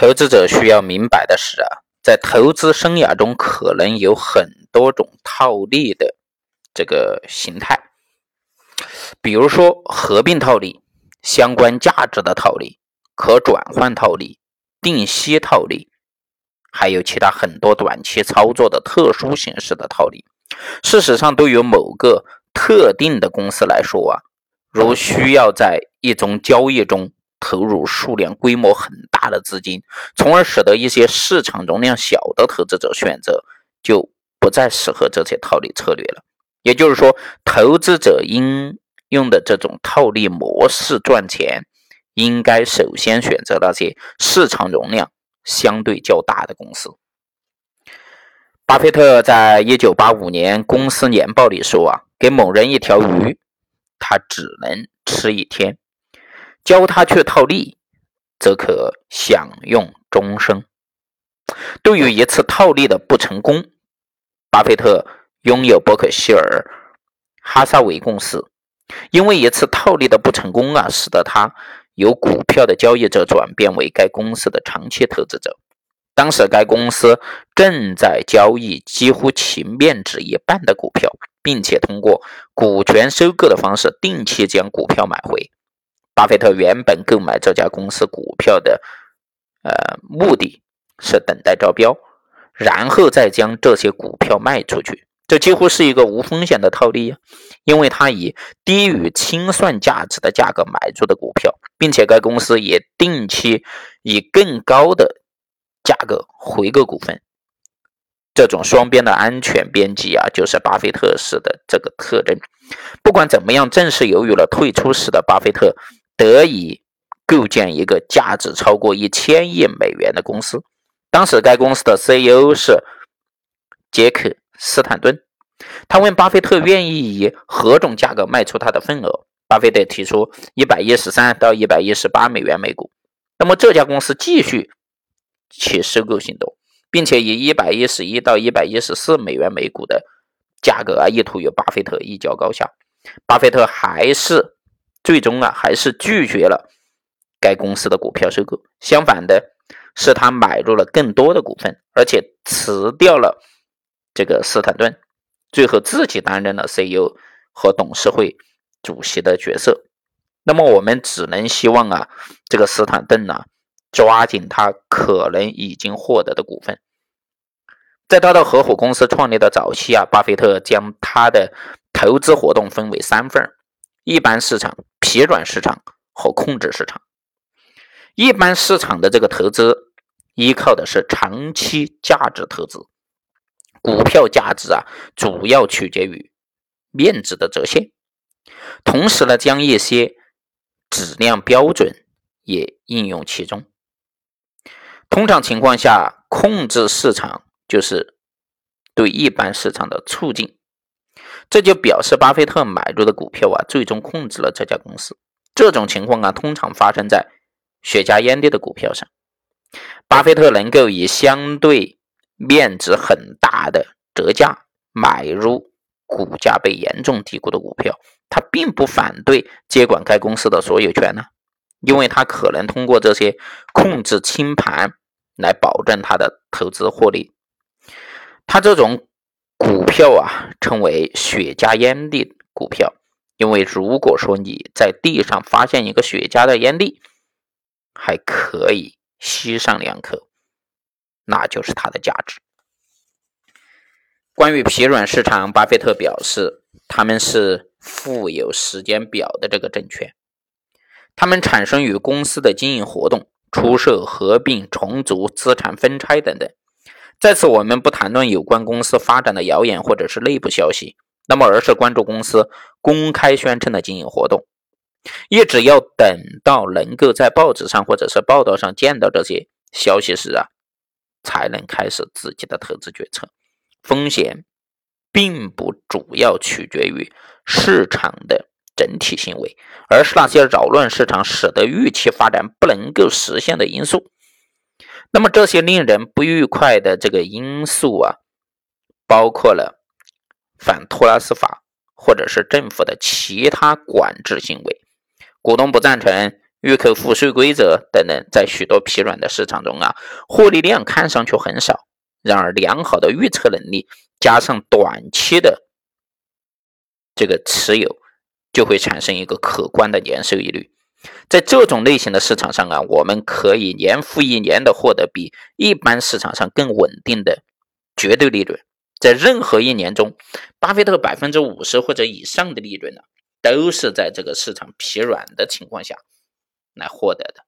投资者需要明白的是啊，在投资生涯中可能有很多种套利的这个形态，比如说合并套利、相关价值的套利、可转换套利、定息套利，还有其他很多短期操作的特殊形式的套利。事实上，对于某个特定的公司来说啊，如需要在一宗交易中投入数量规模很大的资金，从而使得一些市场容量小的投资者选择，就不再适合这些套利策略了。也就是说，投资者应用的这种套利模式赚钱，应该首先选择那些市场容量相对较大的公司。巴菲特在一九八五年公司年报里说：“啊，给某人一条鱼，他只能吃一天；教他去套利，则可享用终生。”对于一次套利的不成功，巴菲特拥有伯克希尔哈撒韦公司，因为一次套利的不成功啊，使得他由股票的交易者转变为该公司的长期投资者。当时，该公司正在交易几乎其面值一半的股票，并且通过股权收购的方式定期将股票买回。巴菲特原本购买这家公司股票的，呃，目的是等待招标，然后再将这些股票卖出去。这几乎是一个无风险的套利呀，因为他以低于清算价值的价格买入的股票，并且该公司也定期以更高的。价格回购股份，这种双边的安全边际啊，就是巴菲特式的这个特征。不管怎么样，正是由于了退出时的巴菲特得以构建一个价值超过一千亿美元的公司。当时该公司的 CEO 是杰克斯坦顿，他问巴菲特愿意以何种价格卖出他的份额。巴菲特提出一百一十三到一百一十八美元每股。那么这家公司继续。其收购行动，并且以一百一十一到一百一十四美元每股的价格啊，意图与巴菲特一较高下。巴菲特还是最终啊，还是拒绝了该公司的股票收购。相反的是，他买入了更多的股份，而且辞掉了这个斯坦顿，最后自己担任了 CEO 和董事会主席的角色。那么，我们只能希望啊，这个斯坦顿呢。抓紧他可能已经获得的股份。在他的合伙公司创立的早期啊，巴菲特将他的投资活动分为三份：一般市场、疲软市场和控制市场。一般市场的这个投资依靠的是长期价值投资，股票价值啊主要取决于面值的折现，同时呢将一些质量标准也应用其中。通常情况下，控制市场就是对一般市场的促进，这就表示巴菲特买入的股票啊，最终控制了这家公司。这种情况啊，通常发生在雪茄烟蒂的股票上。巴菲特能够以相对面值很大的折价买入股价被严重低估的股票，他并不反对接管该公司的所有权呢，因为他可能通过这些控制清盘。来保证他的投资获利。他这种股票啊，称为雪茄烟蒂股票，因为如果说你在地上发现一个雪茄的烟蒂，还可以吸上两颗，那就是它的价值。关于疲软市场，巴菲特表示，他们是富有时间表的这个证券，他们产生于公司的经营活动。出售、合并、重组、资产分拆等等。在此，我们不谈论有关公司发展的谣言或者是内部消息，那么而是关注公司公开宣称的经营活动。一直要等到能够在报纸上或者是报道上见到这些消息时啊，才能开始自己的投资决策。风险并不主要取决于市场的。整体行为，而是那些扰乱市场、使得预期发展不能够实现的因素。那么，这些令人不愉快的这个因素啊，包括了反托拉斯法或者是政府的其他管制行为，股东不赞成、预扣付税规则等等，在许多疲软的市场中啊，获利量看上去很少。然而，良好的预测能力加上短期的这个持有，就会产生一个可观的年收益率。在这种类型的市场上啊，我们可以年复一年的获得比一般市场上更稳定的绝对利润。在任何一年中，巴菲特百分之五十或者以上的利润呢，都是在这个市场疲软的情况下来获得的。